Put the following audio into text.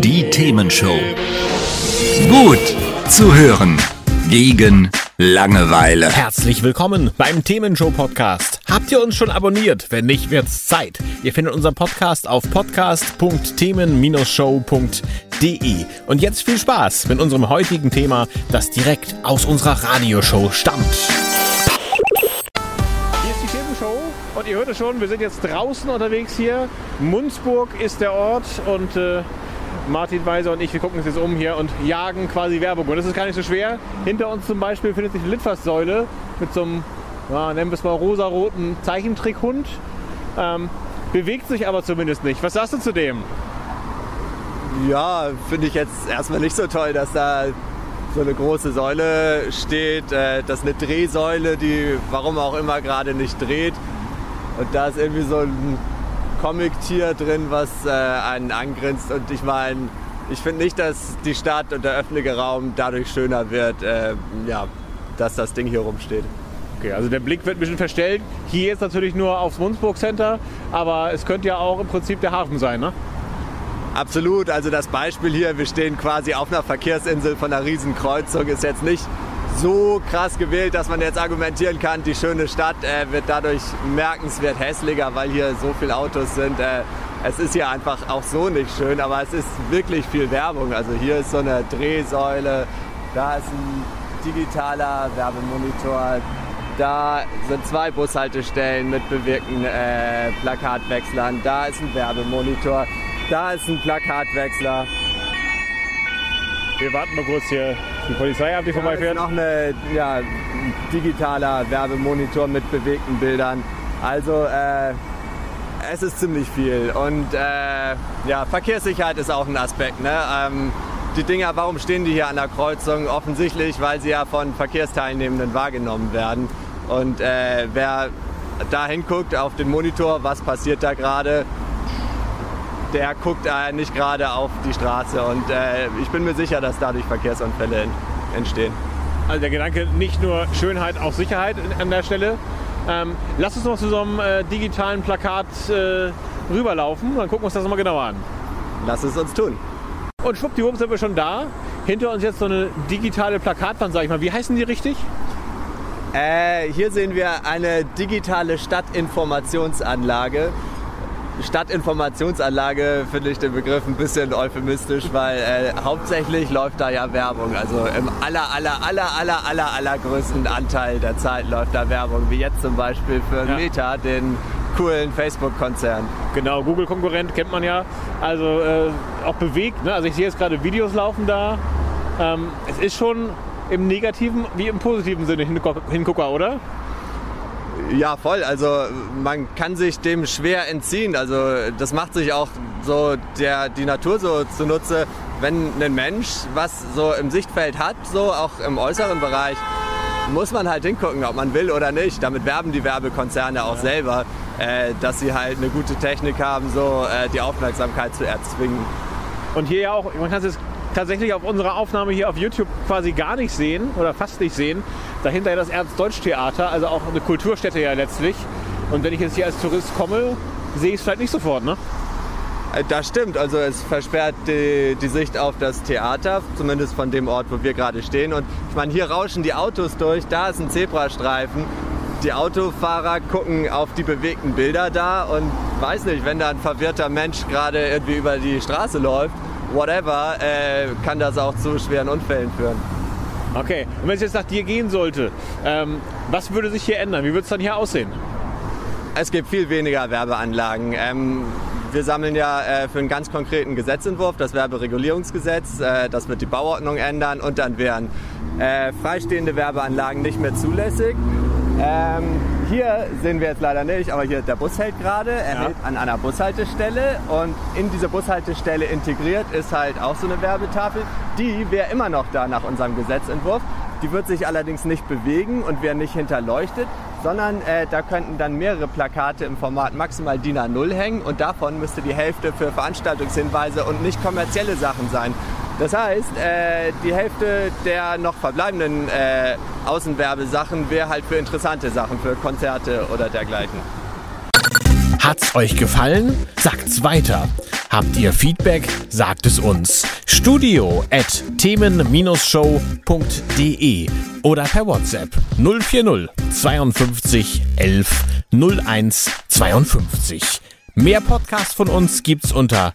Die Themenshow. Gut zu hören. Gegen Langeweile. Herzlich willkommen beim Themenshow Podcast. Habt ihr uns schon abonniert? Wenn nicht, wird's Zeit. Ihr findet unseren Podcast auf podcast.themen-show.de. Und jetzt viel Spaß mit unserem heutigen Thema, das direkt aus unserer Radioshow stammt. Hier ist die Themenshow und ihr hört es schon, wir sind jetzt draußen unterwegs hier. Munzburg ist der Ort und äh, Martin Weiser und ich, wir gucken uns jetzt um hier und jagen quasi Werbung. Und das ist gar nicht so schwer. Hinter uns zum Beispiel findet sich eine Litfaßsäule mit so einem, ja, nennen wir es mal rosaroten Zeichentrickhund. Ähm, bewegt sich aber zumindest nicht. Was sagst du zu dem? Ja, finde ich jetzt erstmal nicht so toll, dass da so eine große Säule steht. Äh, das ist eine Drehsäule, die warum auch immer gerade nicht dreht. Und da ist irgendwie so ein Comic-Tier drin, was äh, einen angrinst. Und ich meine, ich finde nicht, dass die Stadt und der öffentliche Raum dadurch schöner wird, äh, ja, dass das Ding hier rumsteht. Okay, also der Blick wird ein bisschen verstellt. Hier jetzt natürlich nur aufs Munzburg Center, aber es könnte ja auch im Prinzip der Hafen sein, ne? Absolut, also das Beispiel hier, wir stehen quasi auf einer Verkehrsinsel von einer Riesenkreuzung, ist jetzt nicht so krass gewählt, dass man jetzt argumentieren kann, die schöne Stadt äh, wird dadurch merkenswert hässlicher, weil hier so viele Autos sind. Äh, es ist hier einfach auch so nicht schön, aber es ist wirklich viel Werbung. Also hier ist so eine Drehsäule, da ist ein digitaler Werbemonitor, da sind zwei Bushaltestellen mit bewegten äh, Plakatwechslern, da ist ein Werbemonitor, da ist ein Plakatwechsler. Wir warten mal kurz hier die Polizei ab, die ist vorbeifährt. noch ein ja, digitaler Werbemonitor mit bewegten Bildern. Also äh, es ist ziemlich viel. Und äh, ja, Verkehrssicherheit ist auch ein Aspekt. Ne? Ähm, die Dinger, warum stehen die hier an der Kreuzung? Offensichtlich, weil sie ja von Verkehrsteilnehmenden wahrgenommen werden. Und äh, wer da hinguckt auf den Monitor, was passiert da gerade, der guckt äh, nicht gerade auf die Straße. Und äh, ich bin mir sicher, dass dadurch Verkehrsunfälle en- entstehen. Also der Gedanke nicht nur Schönheit, auch Sicherheit an der Stelle. Ähm, lass uns noch zu so einem äh, digitalen Plakat äh, rüberlaufen, dann gucken wir uns das mal genauer an. Lass es uns tun. Und schwuppdiwupp sind wir schon da. Hinter uns jetzt so eine digitale Plakatwand, sag ich mal. Wie heißen die richtig? Äh, hier sehen wir eine digitale Stadtinformationsanlage. Stadtinformationsanlage finde ich den Begriff ein bisschen euphemistisch, weil äh, hauptsächlich läuft da ja Werbung. Also im aller, aller, aller, aller, aller, allergrößten Anteil der Zeit läuft da Werbung, wie jetzt zum Beispiel für Ja. Meta, den coolen Facebook-Konzern. Genau, Google-Konkurrent kennt man ja. Also äh, auch bewegt. Ne? Also ich sehe jetzt gerade Videos laufen da. Ähm, es ist schon im negativen wie im positiven Sinne Hingucker, Hingucker oder? Ja, voll. Also man kann sich dem schwer entziehen. Also das macht sich auch so der, die Natur so zunutze, wenn ein Mensch was so im Sichtfeld hat, so auch im äußeren Bereich, muss man halt hingucken, ob man will oder nicht. Damit werben die Werbekonzerne auch selber, äh, dass sie halt eine gute Technik haben, so äh, die Aufmerksamkeit zu erzwingen. Und hier ja auch, man kann es jetzt tatsächlich auf unserer Aufnahme hier auf YouTube quasi gar nicht sehen oder fast nicht sehen. Dahinter das Ernst-Deutsch-Theater, also auch eine Kulturstätte ja letztlich. Und wenn ich jetzt hier als Tourist komme, sehe ich es vielleicht nicht sofort, ne? Äh, Das stimmt, also es versperrt die, die Sicht auf das Theater, zumindest von dem Ort, wo wir gerade stehen. Und ich meine, hier rauschen die Autos durch, da ist ein Zebrastreifen. Die Autofahrer gucken auf die bewegten Bilder da und weiß nicht, wenn da ein verwirrter Mensch gerade irgendwie über die Straße läuft, whatever, äh, kann das auch zu schweren Unfällen führen. Okay, und wenn es jetzt nach dir gehen sollte, ähm, was würde sich hier ändern? Wie würde es dann hier aussehen? Es gibt viel weniger Werbeanlagen. Ähm, wir sammeln ja äh, für einen ganz konkreten Gesetzentwurf, das Werberegulierungsgesetz. Äh, das wird die Bauordnung ändern und dann wären äh, freistehende Werbeanlagen nicht mehr zulässig. Ähm, hier sehen wir jetzt leider nicht, aber hier der Bus hält gerade. Er Ja. hält an einer Bushaltestelle und in diese Bushaltestelle integriert ist halt auch so eine Werbetafel. Die wäre immer noch da nach unserem Gesetzentwurf. Die wird sich allerdings nicht bewegen und wäre nicht hinterleuchtet, sondern äh, da könnten dann mehrere Plakate im Format maximal DIN A0 hängen und davon müsste die Hälfte für Veranstaltungshinweise und nicht kommerzielle Sachen sein. Das heißt, äh, die Hälfte der noch verbleibenden äh, Außenwerbesachen wäre halt für interessante Sachen, für Konzerte oder dergleichen. Hat's euch gefallen? Sagt's weiter. Habt ihr Feedback? Sagt es uns. Studio at themen-show.de oder per WhatsApp 040 52 11 01 52. Mehr Podcasts von uns gibt's unter